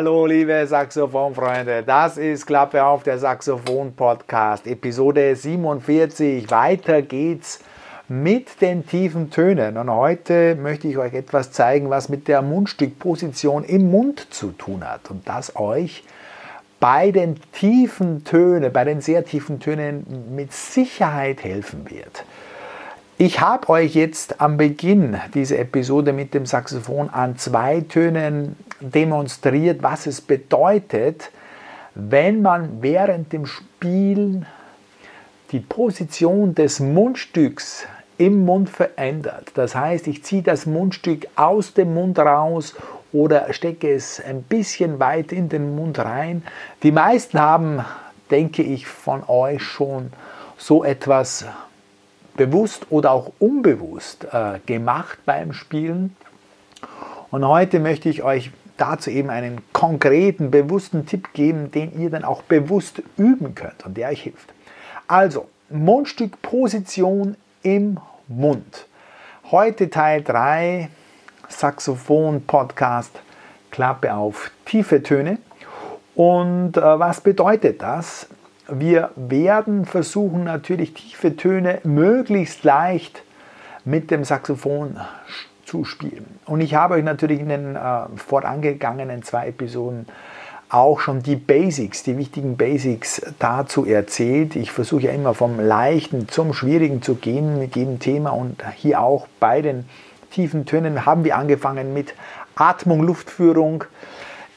Hallo liebe Saxophonfreunde, das ist Klappe auf der Saxophon Podcast, Episode 47. Weiter geht's mit den tiefen Tönen und heute möchte ich euch etwas zeigen, was mit der Mundstückposition im Mund zu tun hat und das euch bei den tiefen Tönen, bei den sehr tiefen Tönen mit Sicherheit helfen wird. Ich habe euch jetzt am Beginn dieser Episode mit dem Saxophon an zwei Tönen demonstriert, was es bedeutet, wenn man während dem Spielen die Position des Mundstücks im Mund verändert. Das heißt, ich ziehe das Mundstück aus dem Mund raus oder stecke es ein bisschen weit in den Mund rein. Die meisten haben, denke ich, von euch schon so etwas bewusst oder auch unbewusst äh, gemacht beim Spielen. Und heute möchte ich euch dazu eben einen konkreten, bewussten Tipp geben, den ihr dann auch bewusst üben könnt und der euch hilft. Also, Mundstückposition im Mund. Heute Teil 3, Saxophon-Podcast, Klappe auf tiefe Töne. Und äh, was bedeutet das? Wir werden versuchen natürlich tiefe Töne möglichst leicht mit dem Saxophon zu spielen. Und ich habe euch natürlich in den äh, vorangegangenen zwei Episoden auch schon die Basics, die wichtigen Basics dazu erzählt. Ich versuche ja immer vom Leichten zum Schwierigen zu gehen mit jedem Thema und hier auch bei den tiefen Tönen haben wir angefangen mit Atmung, Luftführung,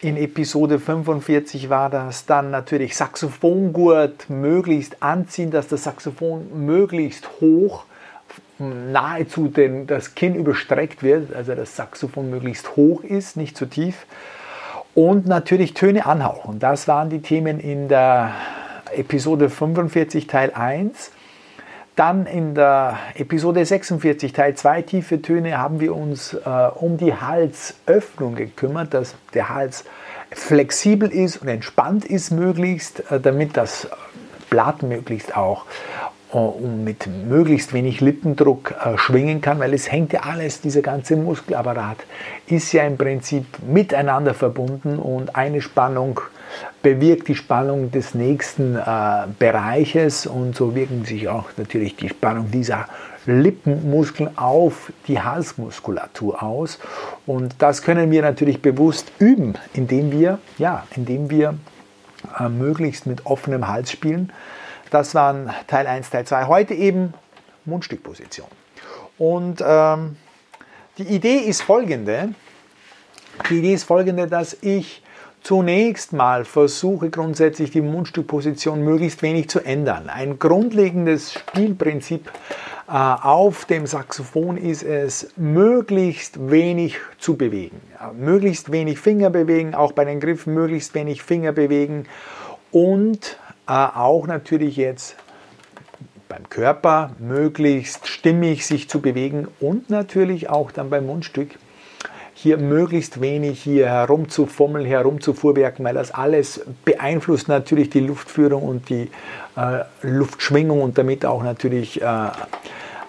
in Episode 45 war das dann natürlich Saxophongurt möglichst anziehen, dass das Saxophon möglichst hoch nahezu den, das Kinn überstreckt wird, also das Saxophon möglichst hoch ist, nicht zu tief. Und natürlich Töne anhauchen. Das waren die Themen in der Episode 45 Teil 1. Dann in der Episode 46 Teil 2 tiefe Töne haben wir uns äh, um die Halsöffnung gekümmert, dass der Hals flexibel ist und entspannt ist möglichst, äh, damit das Blatt möglichst auch äh, mit möglichst wenig Lippendruck äh, schwingen kann, weil es hängt ja alles, dieser ganze Muskelapparat ist ja im Prinzip miteinander verbunden und eine Spannung bewirkt die Spannung des nächsten äh, Bereiches und so wirken sich auch natürlich die Spannung dieser Lippenmuskeln auf die Halsmuskulatur aus. Und das können wir natürlich bewusst üben, indem wir, ja, indem wir äh, möglichst mit offenem Hals spielen. Das waren Teil 1, Teil 2. Heute eben Mundstückposition. Und ähm, die Idee ist folgende. Die Idee ist folgende, dass ich zunächst mal versuche grundsätzlich die Mundstückposition möglichst wenig zu ändern. Ein grundlegendes Spielprinzip äh, auf dem Saxophon ist es, möglichst wenig zu bewegen. Möglichst wenig Finger bewegen, auch bei den Griffen möglichst wenig Finger bewegen und äh, auch natürlich jetzt beim Körper möglichst stimmig sich zu bewegen und natürlich auch dann beim Mundstück hier möglichst wenig hier herumzufummeln, herumzufuhrwerken, weil das alles beeinflusst natürlich die Luftführung und die äh, Luftschwingung und damit auch natürlich äh,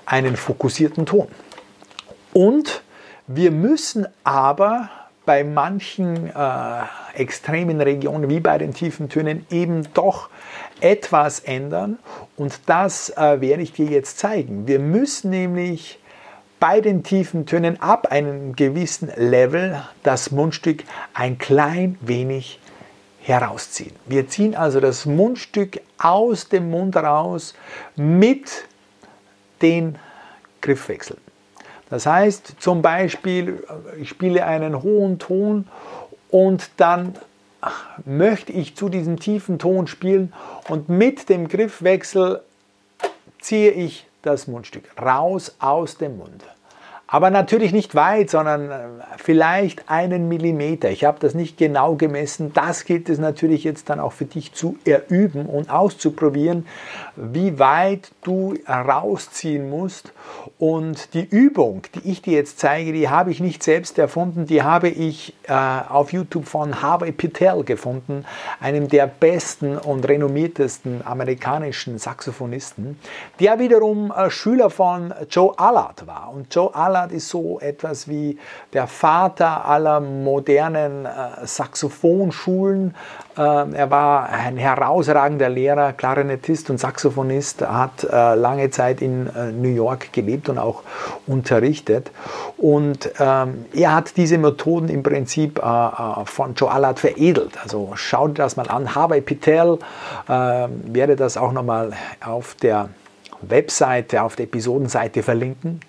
einen fokussierten Ton. Und wir müssen aber bei manchen äh, extremen Regionen wie bei den tiefen Tönen eben doch etwas ändern und das äh, werde ich dir jetzt zeigen. Wir müssen nämlich bei den tiefen Tönen ab einem gewissen Level das Mundstück ein klein wenig herausziehen. Wir ziehen also das Mundstück aus dem Mund raus mit den Griffwechseln. Das heißt zum Beispiel, ich spiele einen hohen Ton und dann möchte ich zu diesem tiefen Ton spielen und mit dem Griffwechsel ziehe ich das Mundstück raus aus dem Mund. Aber natürlich nicht weit, sondern äh, vielleicht einen Millimeter. Ich habe das nicht genau gemessen. Das gilt es natürlich jetzt dann auch für dich zu erüben und auszuprobieren, wie weit du rausziehen musst. Und die Übung, die ich dir jetzt zeige, die habe ich nicht selbst erfunden, die habe ich äh, auf YouTube von Harvey Pitel gefunden, einem der besten und renommiertesten amerikanischen Saxophonisten, der wiederum äh, Schüler von Joe Allard war. Und Joe Allard Allard ist so etwas wie der Vater aller modernen äh, Saxophonschulen. Äh, er war ein herausragender Lehrer, Klarinettist und Saxophonist, hat äh, lange Zeit in äh, New York gelebt und auch unterrichtet. Und ähm, er hat diese Methoden im Prinzip äh, äh, von Joe Allard veredelt. Also schau dir das mal an. Harvey Pitel werde das auch nochmal auf der Webseite, auf der Episodenseite verlinken.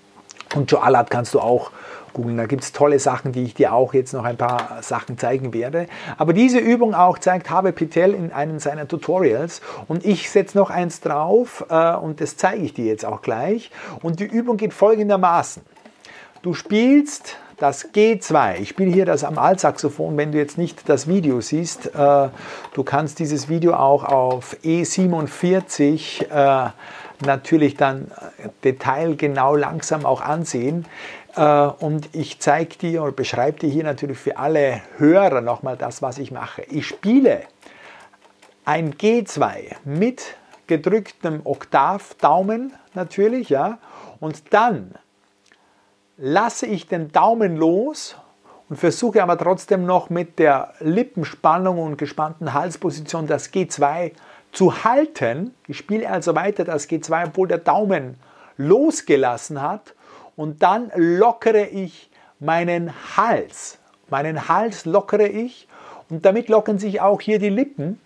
Und Joe Allard kannst du auch googeln. Da gibt es tolle Sachen, die ich dir auch jetzt noch ein paar Sachen zeigen werde. Aber diese Übung auch zeigt Habe Pitel in einem seiner Tutorials. Und ich setze noch eins drauf äh, und das zeige ich dir jetzt auch gleich. Und die Übung geht folgendermaßen. Du spielst das G2. Ich spiele hier das am Altsaxophon, wenn du jetzt nicht das Video siehst. Äh, du kannst dieses Video auch auf E47 äh, natürlich dann äh, detailgenau langsam auch ansehen. Äh, und ich zeige dir oder beschreibe dir hier natürlich für alle Hörer nochmal das, was ich mache. Ich spiele ein G2 mit gedrücktem Oktavdaumen natürlich, ja, und dann lasse ich den Daumen los und versuche aber trotzdem noch mit der Lippenspannung und gespannten Halsposition das G2 zu halten. Ich spiele also weiter das G2, obwohl der Daumen losgelassen hat. Und dann lockere ich meinen Hals. Meinen Hals lockere ich und damit lockern sich auch hier die Lippen.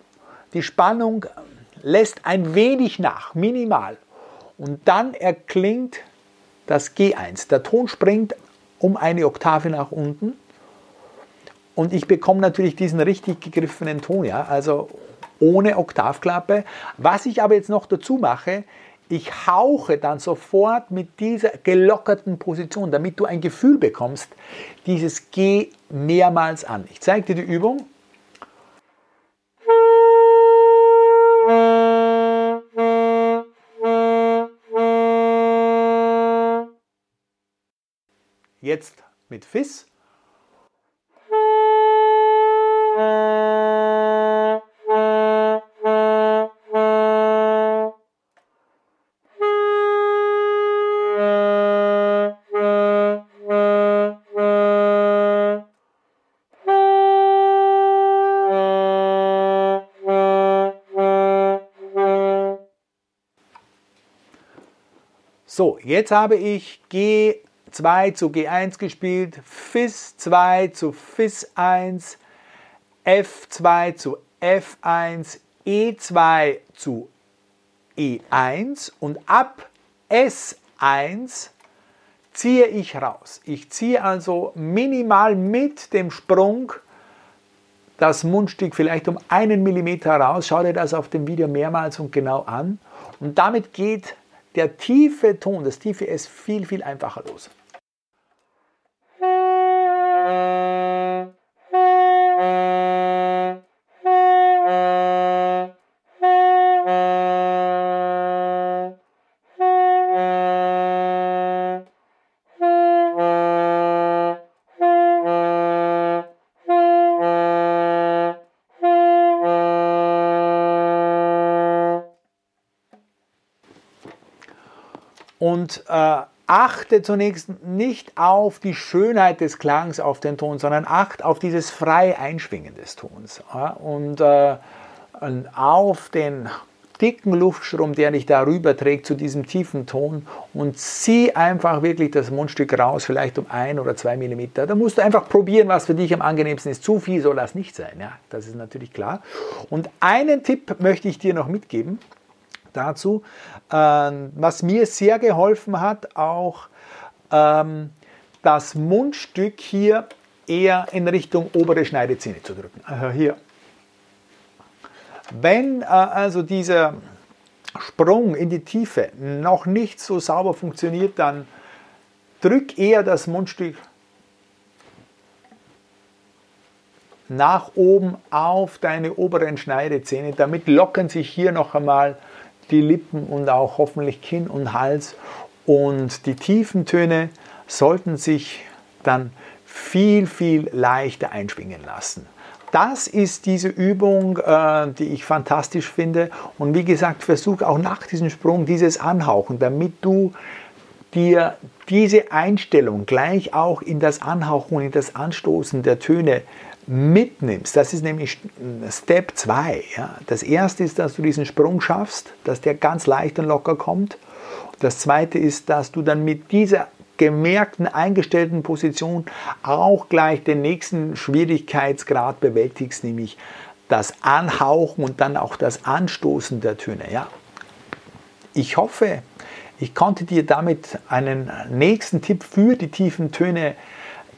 Die Spannung lässt ein wenig nach, minimal. Und dann erklingt das G1. Der Ton springt um eine Oktave nach unten. Und ich bekomme natürlich diesen richtig gegriffenen Ton, ja, also ohne Oktavklappe. Was ich aber jetzt noch dazu mache, ich hauche dann sofort mit dieser gelockerten Position, damit du ein Gefühl bekommst, dieses G mehrmals an. Ich zeige dir die Übung. Jetzt mit Fiss. So, jetzt habe ich G2 zu G1 gespielt, Fis 2 zu Fis 1, F2 zu F1, E2 zu E1 und ab S1 ziehe ich raus. Ich ziehe also minimal mit dem Sprung das Mundstück vielleicht um einen Millimeter raus. Schau dir das auf dem Video mehrmals und genau an. Und damit geht der tiefe Ton, das tiefe S viel, viel einfacher los. Und äh, achte zunächst nicht auf die Schönheit des Klangs auf den Ton, sondern achte auf dieses freie Einschwingen des Tons. Ja? Und äh, auf den dicken Luftstrom, der dich darüber trägt zu diesem tiefen Ton und zieh einfach wirklich das Mundstück raus, vielleicht um ein oder zwei Millimeter. Da musst du einfach probieren, was für dich am angenehmsten ist. Zu viel soll das nicht sein, ja, das ist natürlich klar. Und einen Tipp möchte ich dir noch mitgeben dazu. Ähm, was mir sehr geholfen hat, auch ähm, das Mundstück hier eher in Richtung obere Schneidezähne zu drücken. Also hier. Wenn äh, also dieser Sprung in die Tiefe noch nicht so sauber funktioniert, dann drück eher das Mundstück nach oben auf deine oberen Schneidezähne. Damit lockern sich hier noch einmal die Lippen und auch hoffentlich Kinn und Hals. Und die tiefen Töne sollten sich dann viel, viel leichter einschwingen lassen. Das ist diese Übung, äh, die ich fantastisch finde. Und wie gesagt, versuche auch nach diesem Sprung dieses Anhauchen, damit du dir diese Einstellung gleich auch in das Anhauchen, in das Anstoßen der Töne mitnimmst, das ist nämlich Step 2. Ja. Das erste ist, dass du diesen Sprung schaffst, dass der ganz leicht und locker kommt. Das zweite ist, dass du dann mit dieser gemerkten, eingestellten Position auch gleich den nächsten Schwierigkeitsgrad bewältigst, nämlich das Anhauchen und dann auch das Anstoßen der Töne. Ja. Ich hoffe, ich konnte dir damit einen nächsten Tipp für die tiefen Töne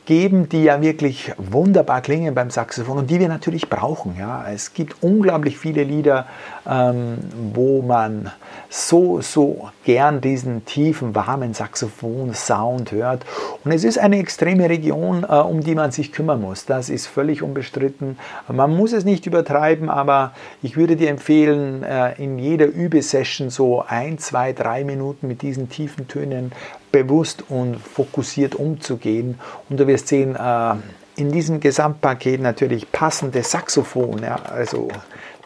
geben, die ja wirklich wunderbar klingen beim Saxophon und die wir natürlich brauchen. Ja. Es gibt unglaublich viele Lieder, ähm, wo man so, so gern diesen tiefen, warmen Saxophon-Sound hört. Und es ist eine extreme Region, äh, um die man sich kümmern muss. Das ist völlig unbestritten. Man muss es nicht übertreiben, aber ich würde dir empfehlen, äh, in jeder Übesession so ein, zwei, drei Minuten mit diesen tiefen Tönen bewusst und fokussiert umzugehen. Und du wirst sehen, äh, in diesem Gesamtpaket natürlich passende Saxophon, ja, also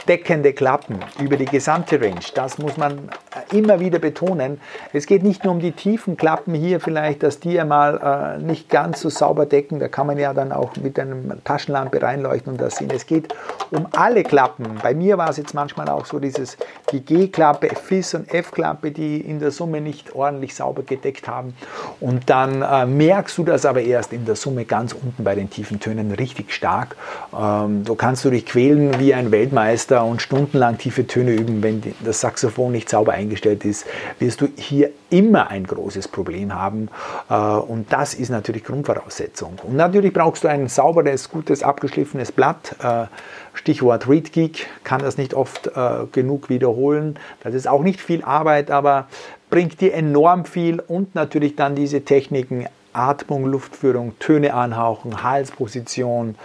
deckende Klappen über die gesamte Range. Das muss man äh, immer wieder betonen. Es geht nicht nur um die tiefen Klappen hier vielleicht, dass die einmal äh, nicht ganz so sauber decken. Da kann man ja dann auch mit einem Taschenlampe reinleuchten und das sehen. Es geht um alle Klappen. Bei mir war es jetzt manchmal auch so dieses, die G-Klappe, Fis und F-Klappe, die in der Summe nicht ordentlich sauber gedeckt haben. Und dann äh, merkst du das aber erst in der Summe ganz unten bei den tiefen Tönen richtig stark. Ähm, du kannst du dich quälen wie ein Weltmeister und stundenlang tiefe Töne üben, wenn das Saxophon nicht sauber eingestellt ist, wirst du hier immer ein großes Problem haben. Äh, und das ist natürlich Grundvoraussetzung. Und natürlich brauchst du ein sauberes, gutes, abgeschliffenes Blatt. Äh, Stichwort Read Geek kann das nicht oft äh, genug wiederholen. Das ist auch nicht viel Arbeit, aber bringt dir enorm viel und natürlich dann diese Techniken Atmung, Luftführung, Töne anhauchen, Halsposition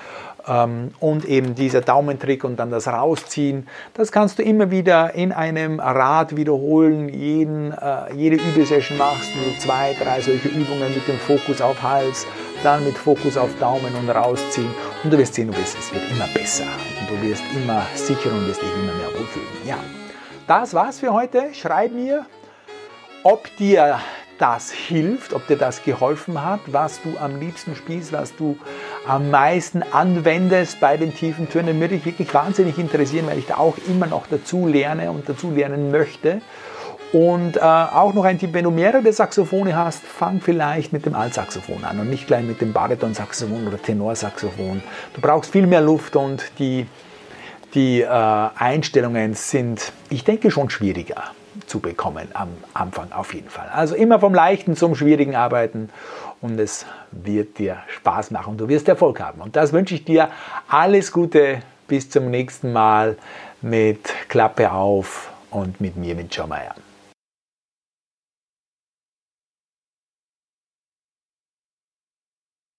ähm, und eben dieser Daumentrick und dann das Rausziehen. Das kannst du immer wieder in einem Rad wiederholen. Jeden, äh, jede Übesession machst du zwei, drei solche Übungen mit dem Fokus auf Hals, dann mit Fokus auf Daumen und rausziehen. Und du wirst sehen, du wirst, es wird immer besser und du wirst immer sicherer und wirst dich immer mehr wohlfühlen. Ja, das war's für heute. Schreib mir, ob dir das hilft, ob dir das geholfen hat, was du am liebsten spielst, was du am meisten anwendest bei den tiefen Tönen, würde ich wirklich wahnsinnig interessieren, weil ich da auch immer noch dazu lerne und dazu lernen möchte. Und äh, auch noch ein Tipp, wenn du mehrere Saxophone hast, fang vielleicht mit dem Altsaxophon an und nicht gleich mit dem Baritonsaxophon oder Tenorsaxophon. Du brauchst viel mehr Luft und die, die äh, Einstellungen sind, ich denke, schon schwieriger zu bekommen am Anfang auf jeden Fall. Also immer vom Leichten zum Schwierigen arbeiten und es wird dir Spaß machen. Du wirst Erfolg haben. Und das wünsche ich dir. Alles Gute. Bis zum nächsten Mal mit Klappe auf und mit mir, mit John Mayer.